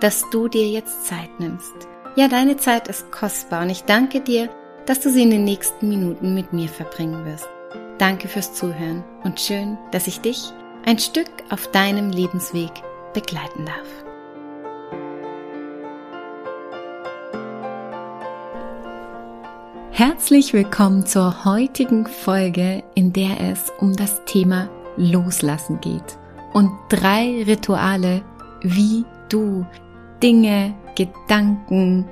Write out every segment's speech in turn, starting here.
dass du dir jetzt Zeit nimmst. Ja, deine Zeit ist kostbar und ich danke dir, dass du sie in den nächsten Minuten mit mir verbringen wirst. Danke fürs Zuhören und schön, dass ich dich ein Stück auf deinem Lebensweg begleiten darf. Herzlich willkommen zur heutigen Folge, in der es um das Thema Loslassen geht und drei Rituale, wie du Dinge, Gedanken,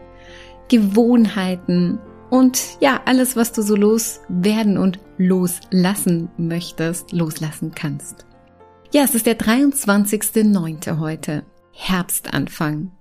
Gewohnheiten und ja, alles, was du so loswerden und loslassen möchtest, loslassen kannst. Ja, es ist der 23.09. heute, Herbstanfang.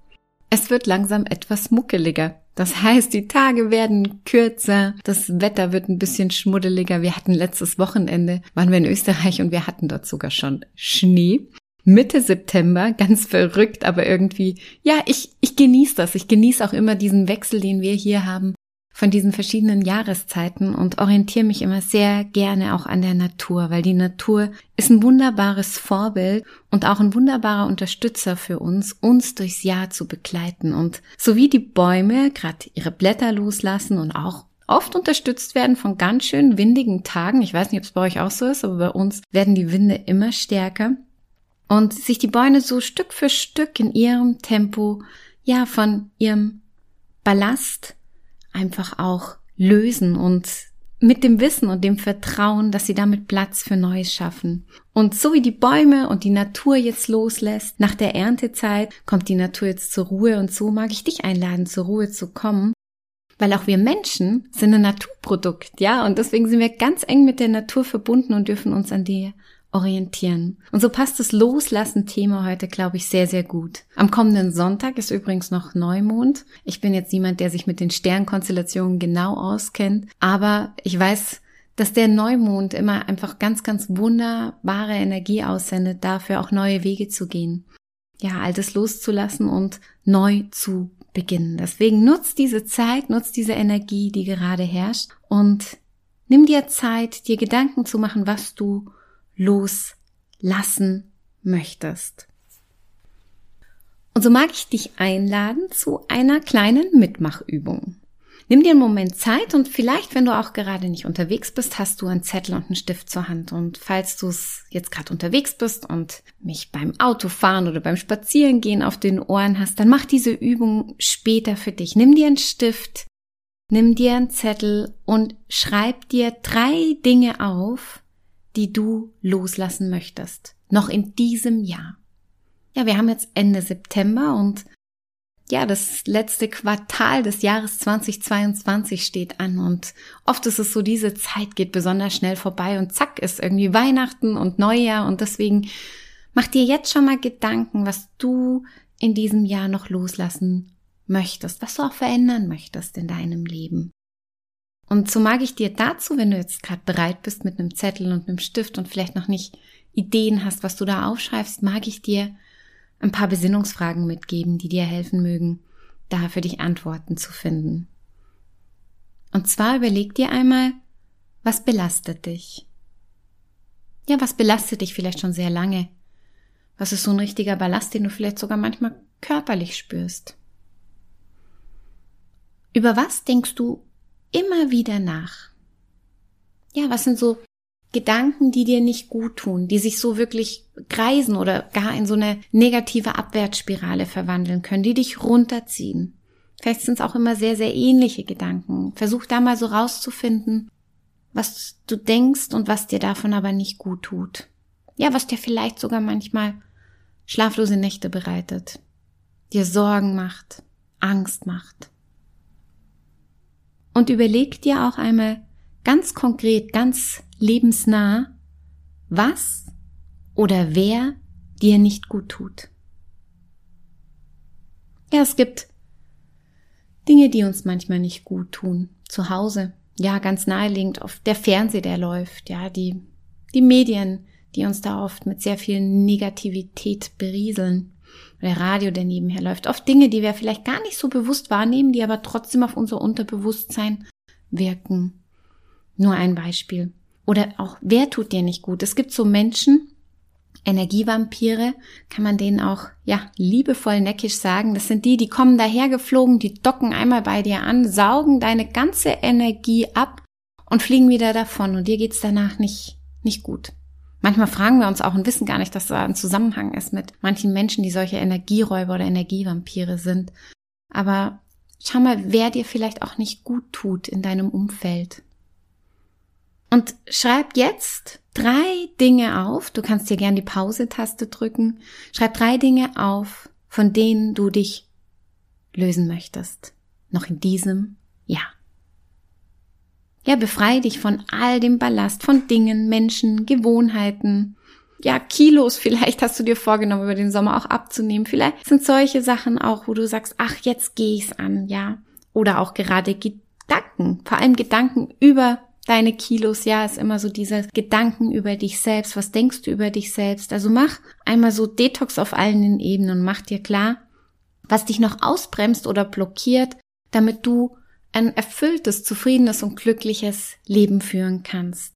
Es wird langsam etwas muckeliger. Das heißt, die Tage werden kürzer, das Wetter wird ein bisschen schmuddeliger. Wir hatten letztes Wochenende, waren wir in Österreich und wir hatten dort sogar schon Schnee. Mitte September, ganz verrückt, aber irgendwie, ja, ich, ich genieße das. Ich genieße auch immer diesen Wechsel, den wir hier haben von diesen verschiedenen Jahreszeiten und orientiere mich immer sehr gerne auch an der Natur, weil die Natur ist ein wunderbares Vorbild und auch ein wunderbarer Unterstützer für uns, uns durchs Jahr zu begleiten. Und so wie die Bäume gerade ihre Blätter loslassen und auch oft unterstützt werden von ganz schön windigen Tagen. Ich weiß nicht, ob es bei euch auch so ist, aber bei uns werden die Winde immer stärker und sich die Bäume so Stück für Stück in ihrem Tempo, ja, von ihrem Ballast einfach auch lösen und mit dem Wissen und dem Vertrauen, dass sie damit Platz für Neues schaffen. Und so wie die Bäume und die Natur jetzt loslässt, nach der Erntezeit kommt die Natur jetzt zur Ruhe und so mag ich dich einladen, zur Ruhe zu kommen. Weil auch wir Menschen sind ein Naturprodukt, ja, und deswegen sind wir ganz eng mit der Natur verbunden und dürfen uns an die orientieren. Und so passt das Loslassen-Thema heute, glaube ich, sehr, sehr gut. Am kommenden Sonntag ist übrigens noch Neumond. Ich bin jetzt niemand, der sich mit den Sternkonstellationen genau auskennt, aber ich weiß, dass der Neumond immer einfach ganz, ganz wunderbare Energie aussendet, dafür auch neue Wege zu gehen. Ja, altes loszulassen und neu zu beginnen. Deswegen nutzt diese Zeit, nutzt diese Energie, die gerade herrscht und nimm dir Zeit, dir Gedanken zu machen, was du loslassen möchtest. Und so mag ich dich einladen zu einer kleinen Mitmachübung. Nimm dir einen Moment Zeit und vielleicht, wenn du auch gerade nicht unterwegs bist, hast du einen Zettel und einen Stift zur Hand. Und falls du es jetzt gerade unterwegs bist und mich beim Autofahren oder beim Spazierengehen auf den Ohren hast, dann mach diese Übung später für dich. Nimm dir einen Stift, nimm dir einen Zettel und schreib dir drei Dinge auf, die du loslassen möchtest. Noch in diesem Jahr. Ja, wir haben jetzt Ende September und ja, das letzte Quartal des Jahres 2022 steht an und oft ist es so, diese Zeit geht besonders schnell vorbei und zack ist irgendwie Weihnachten und Neujahr und deswegen mach dir jetzt schon mal Gedanken, was du in diesem Jahr noch loslassen möchtest, was du auch verändern möchtest in deinem Leben. Und so mag ich dir dazu, wenn du jetzt gerade bereit bist mit einem Zettel und einem Stift und vielleicht noch nicht Ideen hast, was du da aufschreibst, mag ich dir ein paar Besinnungsfragen mitgeben, die dir helfen mögen, da für dich Antworten zu finden. Und zwar überleg dir einmal, was belastet dich? Ja, was belastet dich vielleicht schon sehr lange? Was ist so ein richtiger Ballast, den du vielleicht sogar manchmal körperlich spürst? Über was denkst du immer wieder nach. Ja, was sind so Gedanken, die dir nicht gut tun, die sich so wirklich kreisen oder gar in so eine negative Abwärtsspirale verwandeln können, die dich runterziehen. Vielleicht sind es auch immer sehr, sehr ähnliche Gedanken. Versuch da mal so rauszufinden, was du denkst und was dir davon aber nicht gut tut. Ja, was dir vielleicht sogar manchmal schlaflose Nächte bereitet, dir Sorgen macht, Angst macht. Und überleg dir auch einmal ganz konkret, ganz lebensnah, was oder wer dir nicht gut tut. Ja, es gibt Dinge, die uns manchmal nicht gut tun. Zu Hause, ja, ganz naheliegend, auf der Fernseher, der läuft, ja, die, die Medien, die uns da oft mit sehr viel Negativität berieseln. Der Radio, der nebenher läuft. Oft Dinge, die wir vielleicht gar nicht so bewusst wahrnehmen, die aber trotzdem auf unser Unterbewusstsein wirken. Nur ein Beispiel. Oder auch, wer tut dir nicht gut? Es gibt so Menschen, Energievampire, kann man denen auch, ja, liebevoll neckisch sagen. Das sind die, die kommen dahergeflogen, die docken einmal bei dir an, saugen deine ganze Energie ab und fliegen wieder davon und dir geht's danach nicht, nicht gut. Manchmal fragen wir uns auch und wissen gar nicht, dass da ein Zusammenhang ist mit manchen Menschen, die solche Energieräuber oder Energievampire sind. Aber schau mal, wer dir vielleicht auch nicht gut tut in deinem Umfeld. Und schreib jetzt drei Dinge auf. Du kannst dir gern die Pause-Taste drücken. Schreib drei Dinge auf, von denen du dich lösen möchtest. Noch in diesem Jahr. Ja, befreie dich von all dem Ballast, von Dingen, Menschen, Gewohnheiten. Ja, Kilos vielleicht hast du dir vorgenommen, über den Sommer auch abzunehmen. Vielleicht sind solche Sachen auch, wo du sagst, ach, jetzt gehe ich's an, ja. Oder auch gerade Gedanken, vor allem Gedanken über deine Kilos, ja, ist immer so diese Gedanken über dich selbst. Was denkst du über dich selbst? Also mach einmal so Detox auf allen Ebenen und mach dir klar, was dich noch ausbremst oder blockiert, damit du ein erfülltes, zufriedenes und glückliches Leben führen kannst.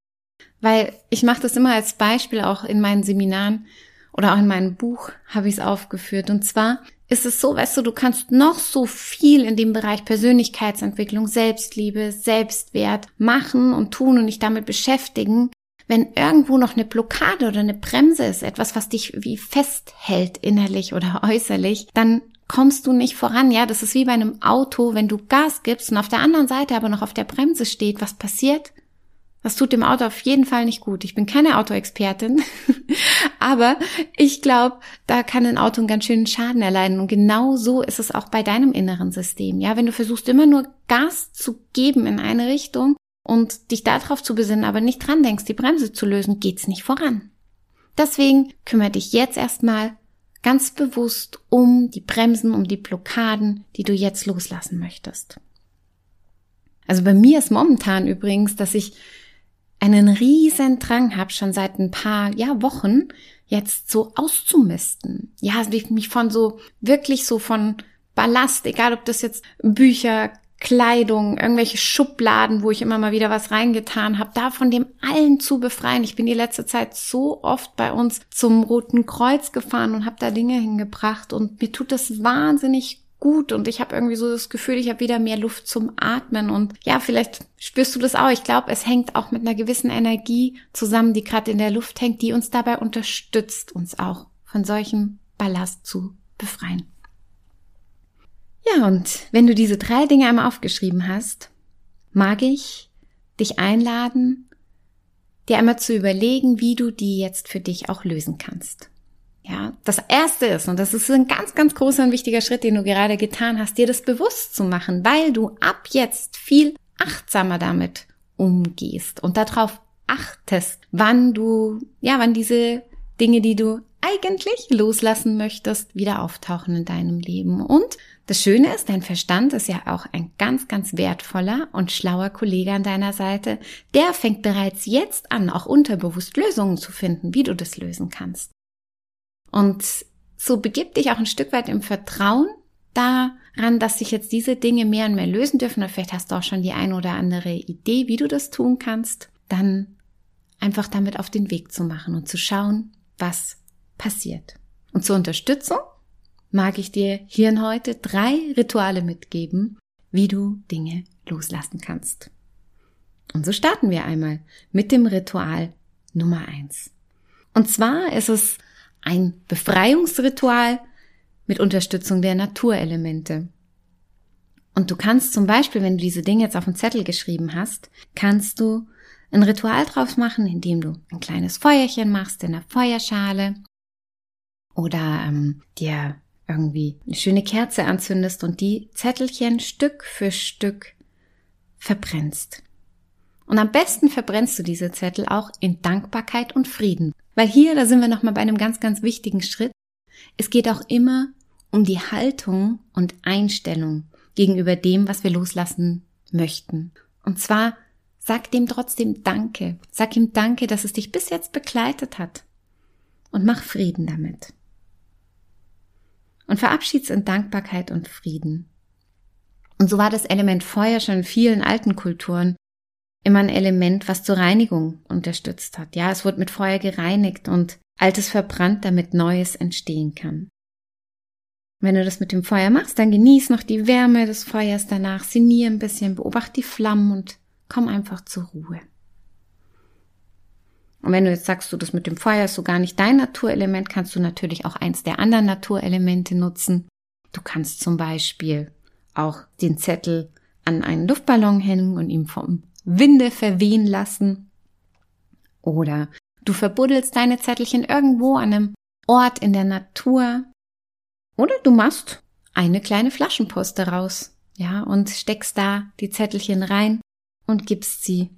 Weil ich mache das immer als Beispiel auch in meinen Seminaren oder auch in meinem Buch habe ich es aufgeführt. Und zwar ist es so, weißt du, du kannst noch so viel in dem Bereich Persönlichkeitsentwicklung, Selbstliebe, Selbstwert machen und tun und dich damit beschäftigen. Wenn irgendwo noch eine Blockade oder eine Bremse ist, etwas, was dich wie festhält innerlich oder äußerlich, dann kommst du nicht voran. Ja, das ist wie bei einem Auto, wenn du Gas gibst und auf der anderen Seite aber noch auf der Bremse steht, was passiert? Das tut dem Auto auf jeden Fall nicht gut. Ich bin keine Autoexpertin, aber ich glaube, da kann ein Auto einen ganz schönen Schaden erleiden. Und genau so ist es auch bei deinem inneren System. Ja, wenn du versuchst immer nur Gas zu geben in eine Richtung und dich darauf zu besinnen, aber nicht dran denkst, die Bremse zu lösen, geht's nicht voran. Deswegen kümmere dich jetzt erstmal ganz bewusst um die Bremsen, um die Blockaden, die du jetzt loslassen möchtest. Also bei mir ist momentan übrigens, dass ich einen riesen Drang habe, schon seit ein paar ja, Wochen jetzt so auszumisten. Ja, mich von so wirklich so von Ballast, egal ob das jetzt Bücher, Kleidung, irgendwelche Schubladen, wo ich immer mal wieder was reingetan habe, da von dem allen zu befreien. Ich bin die letzte Zeit so oft bei uns zum Roten Kreuz gefahren und habe da Dinge hingebracht und mir tut das wahnsinnig gut und ich habe irgendwie so das Gefühl, ich habe wieder mehr Luft zum Atmen und ja, vielleicht spürst du das auch. Ich glaube, es hängt auch mit einer gewissen Energie zusammen, die gerade in der Luft hängt, die uns dabei unterstützt, uns auch von solchem Ballast zu befreien. Ja, und wenn du diese drei Dinge einmal aufgeschrieben hast, mag ich dich einladen, dir einmal zu überlegen, wie du die jetzt für dich auch lösen kannst. Ja, das erste ist, und das ist ein ganz, ganz großer und wichtiger Schritt, den du gerade getan hast, dir das bewusst zu machen, weil du ab jetzt viel achtsamer damit umgehst und darauf achtest, wann du, ja, wann diese Dinge, die du eigentlich loslassen möchtest, wieder auftauchen in deinem Leben. Und das Schöne ist, dein Verstand ist ja auch ein ganz, ganz wertvoller und schlauer Kollege an deiner Seite. Der fängt bereits jetzt an, auch unterbewusst Lösungen zu finden, wie du das lösen kannst. Und so begib dich auch ein Stück weit im Vertrauen daran, dass sich jetzt diese Dinge mehr und mehr lösen dürfen. Oder vielleicht hast du auch schon die ein oder andere Idee, wie du das tun kannst. Dann einfach damit auf den Weg zu machen und zu schauen, was passiert. Und zur Unterstützung mag ich dir hier heute drei Rituale mitgeben, wie du Dinge loslassen kannst. Und so starten wir einmal mit dem Ritual Nummer eins. Und zwar ist es ein Befreiungsritual mit Unterstützung der Naturelemente. Und du kannst zum Beispiel, wenn du diese Dinge jetzt auf einen Zettel geschrieben hast, kannst du ein Ritual drauf machen, indem du ein kleines Feuerchen machst in der Feuerschale oder ähm, dir irgendwie eine schöne Kerze anzündest und die Zettelchen Stück für Stück verbrennst. Und am besten verbrennst du diese Zettel auch in Dankbarkeit und Frieden. Weil hier, da sind wir nochmal bei einem ganz, ganz wichtigen Schritt. Es geht auch immer um die Haltung und Einstellung gegenüber dem, was wir loslassen möchten. Und zwar sag dem trotzdem Danke. Sag ihm Danke, dass es dich bis jetzt begleitet hat. Und mach Frieden damit. Und verabschied's in Dankbarkeit und Frieden. Und so war das Element Feuer schon in vielen alten Kulturen immer ein Element, was zur Reinigung unterstützt hat. Ja, es wurde mit Feuer gereinigt und Altes verbrannt, damit Neues entstehen kann. Wenn du das mit dem Feuer machst, dann genieß noch die Wärme des Feuers danach, sinnier ein bisschen, beobachte die Flammen und komm einfach zur Ruhe. Und wenn du jetzt sagst, du das mit dem Feuer ist so gar nicht dein Naturelement, kannst du natürlich auch eins der anderen Naturelemente nutzen. Du kannst zum Beispiel auch den Zettel an einen Luftballon hängen und ihm vom Winde verwehen lassen. Oder du verbuddelst deine Zettelchen irgendwo an einem Ort in der Natur. Oder du machst eine kleine Flaschenpost daraus, ja, und steckst da die Zettelchen rein und gibst sie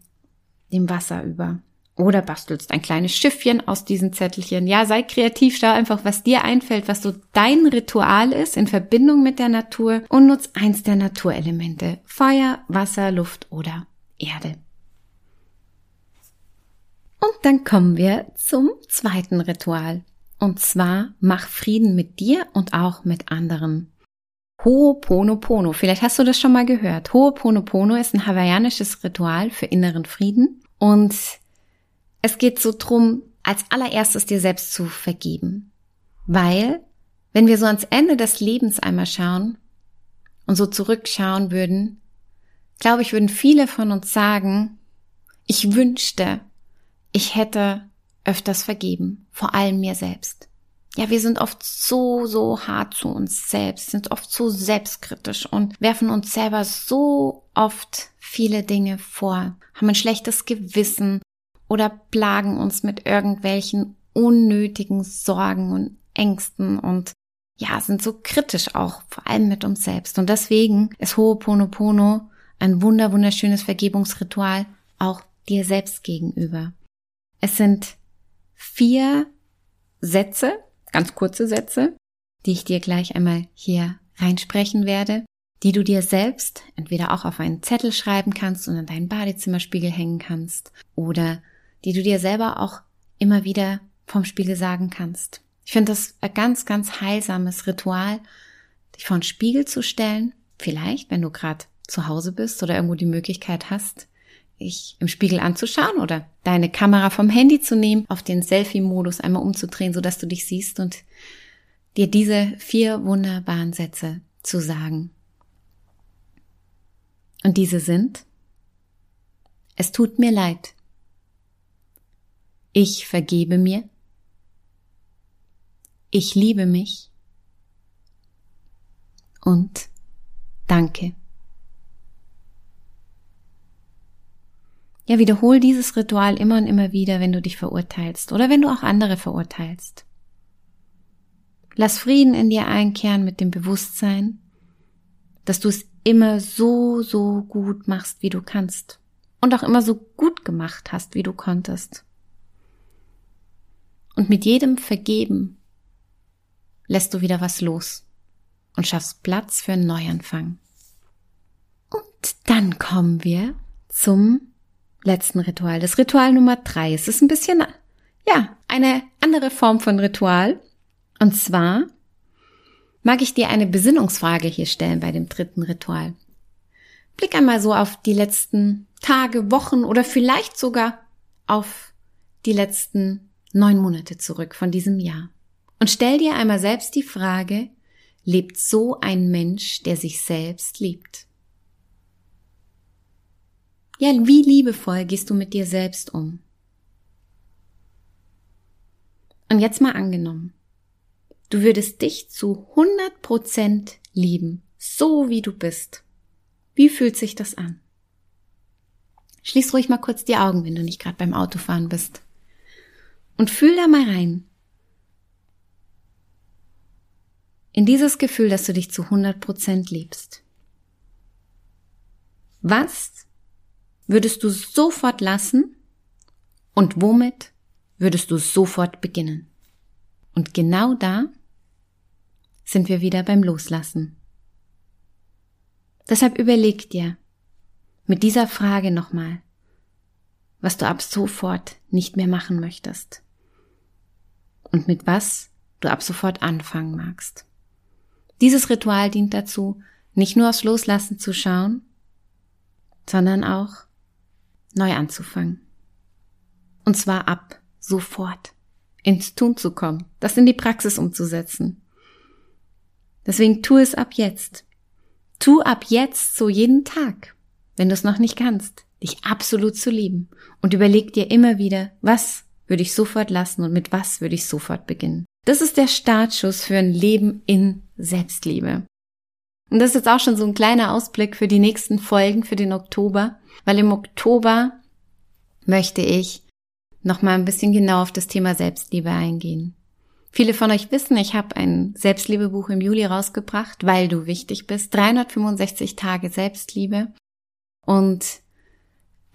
dem Wasser über. Oder bastelst ein kleines Schiffchen aus diesen Zettelchen. Ja, sei kreativ, schau einfach, was dir einfällt, was so dein Ritual ist in Verbindung mit der Natur und nutz eins der Naturelemente. Feuer, Wasser, Luft oder Erde. Und dann kommen wir zum zweiten Ritual. Und zwar mach Frieden mit dir und auch mit anderen. Ho'oponopono. Vielleicht hast du das schon mal gehört. Ho'oponopono ist ein hawaiianisches Ritual für inneren Frieden und es geht so drum, als allererstes dir selbst zu vergeben. Weil, wenn wir so ans Ende des Lebens einmal schauen und so zurückschauen würden, glaube ich, würden viele von uns sagen, ich wünschte, ich hätte öfters vergeben, vor allem mir selbst. Ja, wir sind oft so, so hart zu uns selbst, sind oft so selbstkritisch und werfen uns selber so oft viele Dinge vor, haben ein schlechtes Gewissen oder plagen uns mit irgendwelchen unnötigen Sorgen und Ängsten und ja, sind so kritisch auch, vor allem mit uns selbst. Und deswegen ist Ho'oponopono ein wunder, wunderschönes Vergebungsritual auch dir selbst gegenüber. Es sind vier Sätze, ganz kurze Sätze, die ich dir gleich einmal hier reinsprechen werde, die du dir selbst entweder auch auf einen Zettel schreiben kannst und an deinen Badezimmerspiegel hängen kannst oder die du dir selber auch immer wieder vom Spiegel sagen kannst. Ich finde das ein ganz, ganz heilsames Ritual, dich vor einen Spiegel zu stellen, vielleicht, wenn du gerade zu Hause bist oder irgendwo die Möglichkeit hast, dich im Spiegel anzuschauen oder deine Kamera vom Handy zu nehmen, auf den Selfie-Modus einmal umzudrehen, sodass du dich siehst und dir diese vier wunderbaren Sätze zu sagen. Und diese sind, es tut mir leid. Ich vergebe mir. Ich liebe mich. Und danke. Ja, wiederhol dieses Ritual immer und immer wieder, wenn du dich verurteilst oder wenn du auch andere verurteilst. Lass Frieden in dir einkehren mit dem Bewusstsein, dass du es immer so, so gut machst, wie du kannst. Und auch immer so gut gemacht hast, wie du konntest. Und mit jedem Vergeben lässt du wieder was los und schaffst Platz für einen Neuanfang. Und dann kommen wir zum letzten Ritual. Das Ritual Nummer drei. Es ist ein bisschen, ja, eine andere Form von Ritual. Und zwar mag ich dir eine Besinnungsfrage hier stellen bei dem dritten Ritual. Blick einmal so auf die letzten Tage, Wochen oder vielleicht sogar auf die letzten neun Monate zurück von diesem Jahr. Und stell dir einmal selbst die Frage, lebt so ein Mensch, der sich selbst liebt? Ja, wie liebevoll gehst du mit dir selbst um? Und jetzt mal angenommen, du würdest dich zu 100 Prozent lieben, so wie du bist. Wie fühlt sich das an? Schließ ruhig mal kurz die Augen, wenn du nicht gerade beim Autofahren bist. Und fühl da mal rein. In dieses Gefühl, dass du dich zu 100 Prozent liebst. Was würdest du sofort lassen und womit würdest du sofort beginnen? Und genau da sind wir wieder beim Loslassen. Deshalb überleg dir mit dieser Frage nochmal, was du ab sofort nicht mehr machen möchtest und mit was du ab sofort anfangen magst. Dieses Ritual dient dazu, nicht nur aufs Loslassen zu schauen, sondern auch neu anzufangen. Und zwar ab sofort ins Tun zu kommen, das in die Praxis umzusetzen. Deswegen tu es ab jetzt. Tu ab jetzt so jeden Tag, wenn du es noch nicht kannst, dich absolut zu lieben und überleg dir immer wieder, was würde ich sofort lassen und mit was würde ich sofort beginnen. Das ist der Startschuss für ein Leben in Selbstliebe. Und das ist jetzt auch schon so ein kleiner Ausblick für die nächsten Folgen für den Oktober, weil im Oktober möchte ich noch mal ein bisschen genau auf das Thema Selbstliebe eingehen. Viele von euch wissen, ich habe ein Selbstliebebuch im Juli rausgebracht, weil du wichtig bist. 365 Tage Selbstliebe. Und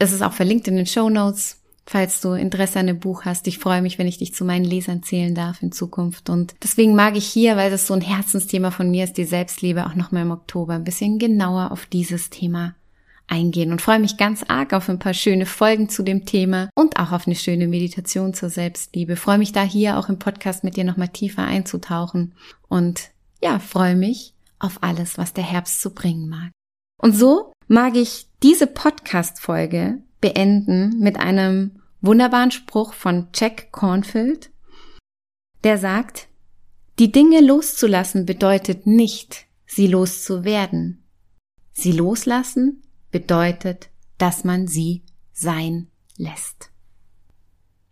es ist auch verlinkt in den Show Notes, falls du Interesse an dem Buch hast. Ich freue mich, wenn ich dich zu meinen Lesern zählen darf in Zukunft. Und deswegen mag ich hier, weil das so ein Herzensthema von mir ist, die Selbstliebe, auch nochmal im Oktober ein bisschen genauer auf dieses Thema eingehen und freue mich ganz arg auf ein paar schöne Folgen zu dem Thema und auch auf eine schöne Meditation zur Selbstliebe. Freue mich da hier auch im Podcast mit dir nochmal tiefer einzutauchen und ja, freue mich auf alles, was der Herbst zu bringen mag. Und so mag ich diese Podcast-Folge beenden mit einem wunderbaren Spruch von Jack Cornfield, der sagt, die Dinge loszulassen bedeutet nicht, sie loszuwerden. Sie loslassen bedeutet, dass man sie sein lässt.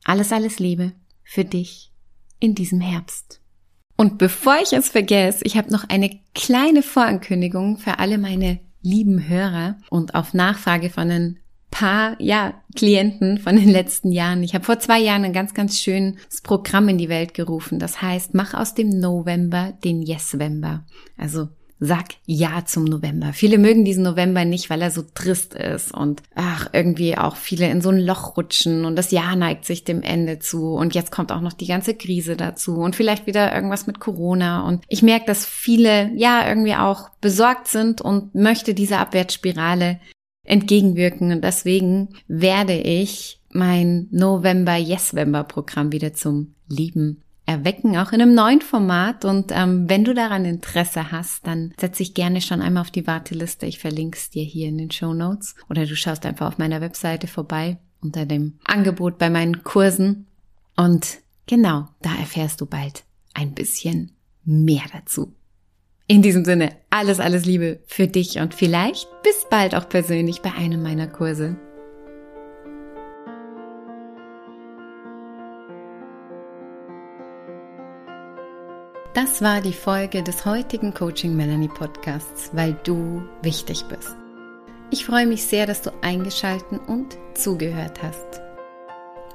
Alles, alles Liebe für dich in diesem Herbst. Und bevor ich es vergesse, ich habe noch eine kleine Vorankündigung für alle meine lieben Hörer und auf Nachfrage von ein paar, ja, Klienten von den letzten Jahren. Ich habe vor zwei Jahren ein ganz, ganz schönes Programm in die Welt gerufen. Das heißt, mach aus dem November den Yesvember. Also Sag Ja zum November. Viele mögen diesen November nicht, weil er so trist ist und ach, irgendwie auch viele in so ein Loch rutschen und das Jahr neigt sich dem Ende zu und jetzt kommt auch noch die ganze Krise dazu und vielleicht wieder irgendwas mit Corona und ich merke, dass viele ja irgendwie auch besorgt sind und möchte dieser Abwärtsspirale entgegenwirken und deswegen werde ich mein November Yesvember Programm wieder zum Lieben erwecken, auch in einem neuen Format. Und ähm, wenn du daran Interesse hast, dann setz dich gerne schon einmal auf die Warteliste. Ich verlinke es dir hier in den Show Notes. Oder du schaust einfach auf meiner Webseite vorbei unter dem Angebot bei meinen Kursen. Und genau, da erfährst du bald ein bisschen mehr dazu. In diesem Sinne, alles, alles Liebe für dich und vielleicht bis bald auch persönlich bei einem meiner Kurse. Das war die Folge des heutigen Coaching Melanie Podcasts, weil du wichtig bist. Ich freue mich sehr, dass du eingeschalten und zugehört hast.